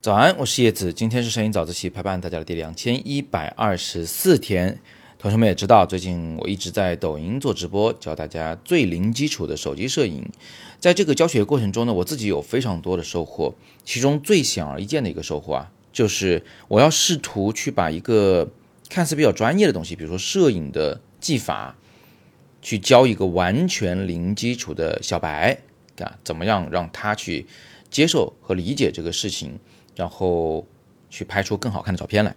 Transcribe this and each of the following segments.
早安，我是叶子，今天是摄影早自习陪伴大家的第两千一百二十四天。同学们也知道，最近我一直在抖音做直播，教大家最零基础的手机摄影。在这个教学过程中呢，我自己有非常多的收获。其中最显而易见的一个收获啊，就是我要试图去把一个看似比较专业的东西，比如说摄影的技法，去教一个完全零基础的小白啊，怎么样让他去接受和理解这个事情。然后去拍出更好看的照片来，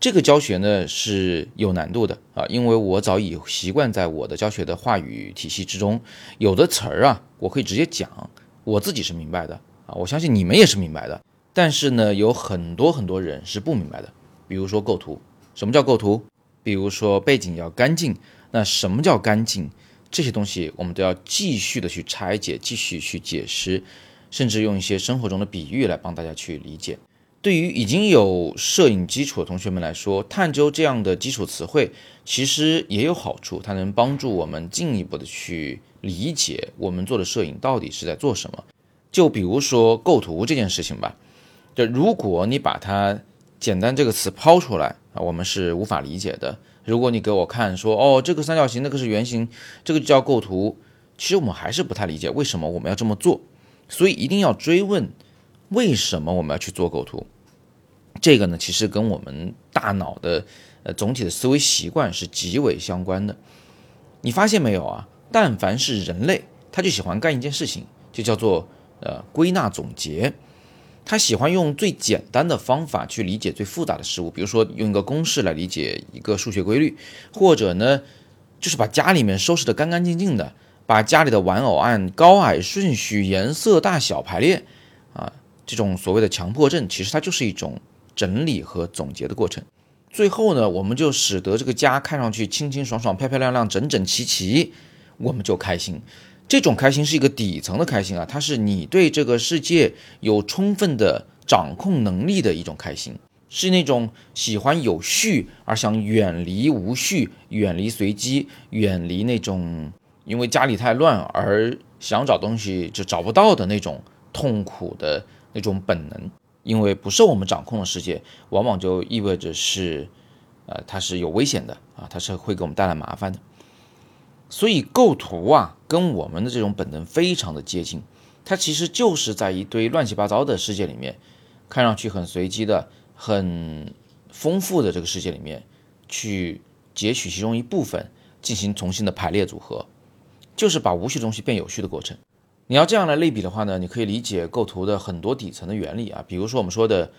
这个教学呢是有难度的啊，因为我早已习惯在我的教学的话语体系之中，有的词儿啊，我可以直接讲，我自己是明白的啊，我相信你们也是明白的。但是呢，有很多很多人是不明白的，比如说构图，什么叫构图？比如说背景要干净，那什么叫干净？这些东西我们都要继续的去拆解，继续去解释。甚至用一些生活中的比喻来帮大家去理解。对于已经有摄影基础的同学们来说，探究这样的基础词汇其实也有好处，它能帮助我们进一步的去理解我们做的摄影到底是在做什么。就比如说构图这件事情吧，就如果你把它简单这个词抛出来啊，我们是无法理解的。如果你给我看说哦，这个三角形，那个是圆形，这个叫构图，其实我们还是不太理解为什么我们要这么做。所以一定要追问，为什么我们要去做构图？这个呢，其实跟我们大脑的呃总体的思维习惯是极为相关的。你发现没有啊？但凡是人类，他就喜欢干一件事情，就叫做呃归纳总结。他喜欢用最简单的方法去理解最复杂的事物，比如说用一个公式来理解一个数学规律，或者呢，就是把家里面收拾得干干净净的。把家里的玩偶按高矮顺序、颜色大小排列，啊，这种所谓的强迫症，其实它就是一种整理和总结的过程。最后呢，我们就使得这个家看上去清清爽爽、漂漂亮亮、整整齐齐，我们就开心。这种开心是一个底层的开心啊，它是你对这个世界有充分的掌控能力的一种开心，是那种喜欢有序而想远离无序、远离随机、远离那种。因为家里太乱而想找东西就找不到的那种痛苦的那种本能，因为不受我们掌控的世界，往往就意味着是，呃，它是有危险的啊，它是会给我们带来麻烦的。所以构图啊，跟我们的这种本能非常的接近，它其实就是在一堆乱七八糟的世界里面，看上去很随机的、很丰富的这个世界里面，去截取其中一部分进行重新的排列组合。就是把无序东西变有序的过程。你要这样来类比的话呢，你可以理解构图的很多底层的原理啊。比如说我们说的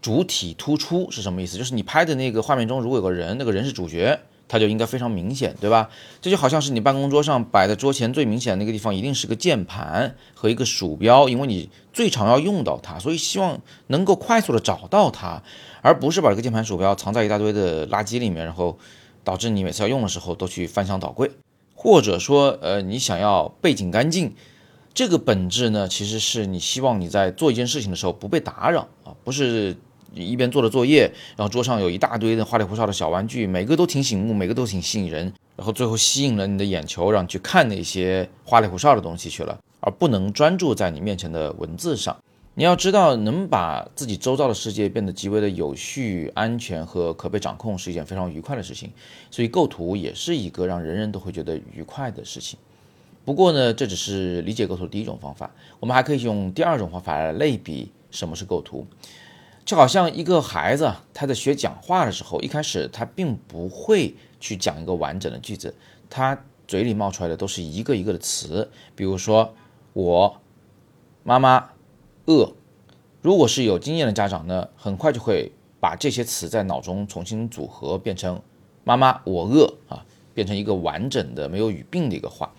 主体突出是什么意思？就是你拍的那个画面中，如果有个人，那个人是主角，它就应该非常明显，对吧？这就好像是你办公桌上摆在桌前最明显那个地方，一定是个键盘和一个鼠标，因为你最常要用到它，所以希望能够快速的找到它，而不是把这个键盘鼠标藏在一大堆的垃圾里面，然后导致你每次要用的时候都去翻箱倒柜。或者说，呃，你想要背景干净，这个本质呢，其实是你希望你在做一件事情的时候不被打扰啊，不是一边做着作业，然后桌上有一大堆的花里胡哨的小玩具，每个都挺醒目，每个都挺吸引人，然后最后吸引了你的眼球，让你去看那些花里胡哨的东西去了，而不能专注在你面前的文字上。你要知道，能把自己周遭的世界变得极为的有序、安全和可被掌控，是一件非常愉快的事情。所以，构图也是一个让人人都会觉得愉快的事情。不过呢，这只是理解构图的第一种方法。我们还可以用第二种方法来类比什么是构图。就好像一个孩子他在学讲话的时候，一开始他并不会去讲一个完整的句子，他嘴里冒出来的都是一个一个的词，比如说我妈妈。饿，如果是有经验的家长呢，很快就会把这些词在脑中重新组合，变成“妈妈，我饿”啊，变成一个完整的没有语病的一个话。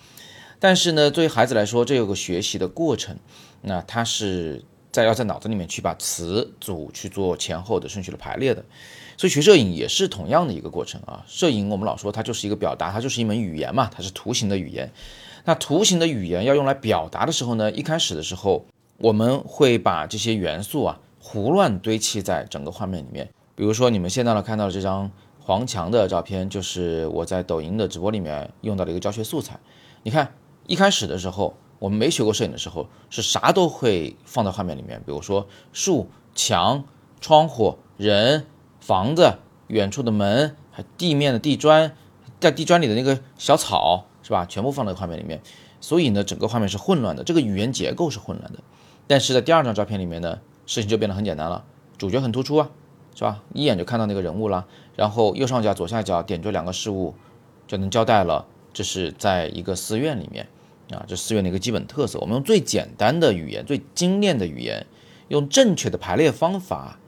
但是呢，对于孩子来说，这有个学习的过程，那他是在要在脑子里面去把词组去做前后的顺序的排列的。所以学摄影也是同样的一个过程啊。摄影我们老说它就是一个表达，它就是一门语言嘛，它是图形的语言。那图形的语言要用来表达的时候呢，一开始的时候。我们会把这些元素啊胡乱堆砌在整个画面里面。比如说，你们现在呢看到的这张黄墙的照片，就是我在抖音的直播里面用到的一个教学素材。你看，一开始的时候，我们没学过摄影的时候，是啥都会放在画面里面，比如说树、墙、窗户、人、房子、远处的门，地面的地砖，在地砖里的那个小草，是吧？全部放在画面里面，所以呢，整个画面是混乱的，这个语言结构是混乱的。但是在第二张照片里面呢，事情就变得很简单了，主角很突出啊，是吧？一眼就看到那个人物了，然后右上角、左下角点缀两个事物，就能交代了，这是在一个寺院里面。啊，这寺院的一个基本特色，我们用最简单的语言、最精炼的语言，用正确的排列方法，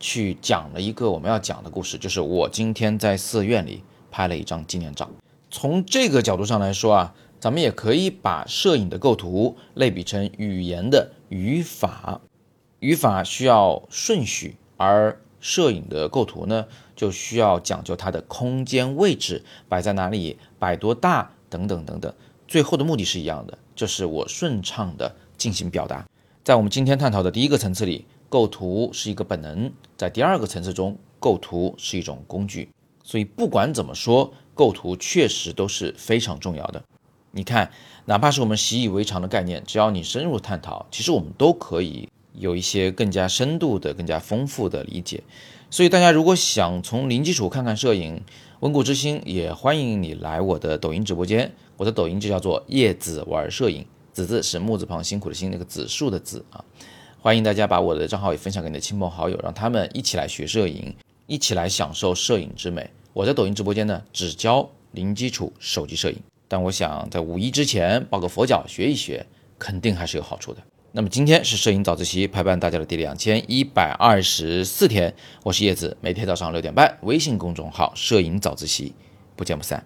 去讲了一个我们要讲的故事，就是我今天在寺院里拍了一张纪念照。从这个角度上来说啊，咱们也可以把摄影的构图类比成语言的语法，语法需要顺序，而摄影的构图呢，就需要讲究它的空间位置，摆在哪里，摆多大，等等等等。最后的目的是一样的，就是我顺畅的进行表达。在我们今天探讨的第一个层次里，构图是一个本能；在第二个层次中，构图是一种工具。所以不管怎么说，构图确实都是非常重要的。你看，哪怕是我们习以为常的概念，只要你深入探讨，其实我们都可以有一些更加深度的、更加丰富的理解。所以大家如果想从零基础看看摄影，温故知新，也欢迎你来我的抖音直播间。我的抖音就叫做叶子玩摄影，子字是木字旁辛苦的辛，那个子树的子啊。欢迎大家把我的账号也分享给你的亲朋好友，让他们一起来学摄影，一起来享受摄影之美。我在抖音直播间呢，只教零基础手机摄影，但我想在五一之前抱个佛脚学一学，肯定还是有好处的。那么今天是摄影早自习陪伴大家的第两千一百二十四天，我是叶子，每天早上六点半，微信公众号摄影早自习，不见不散。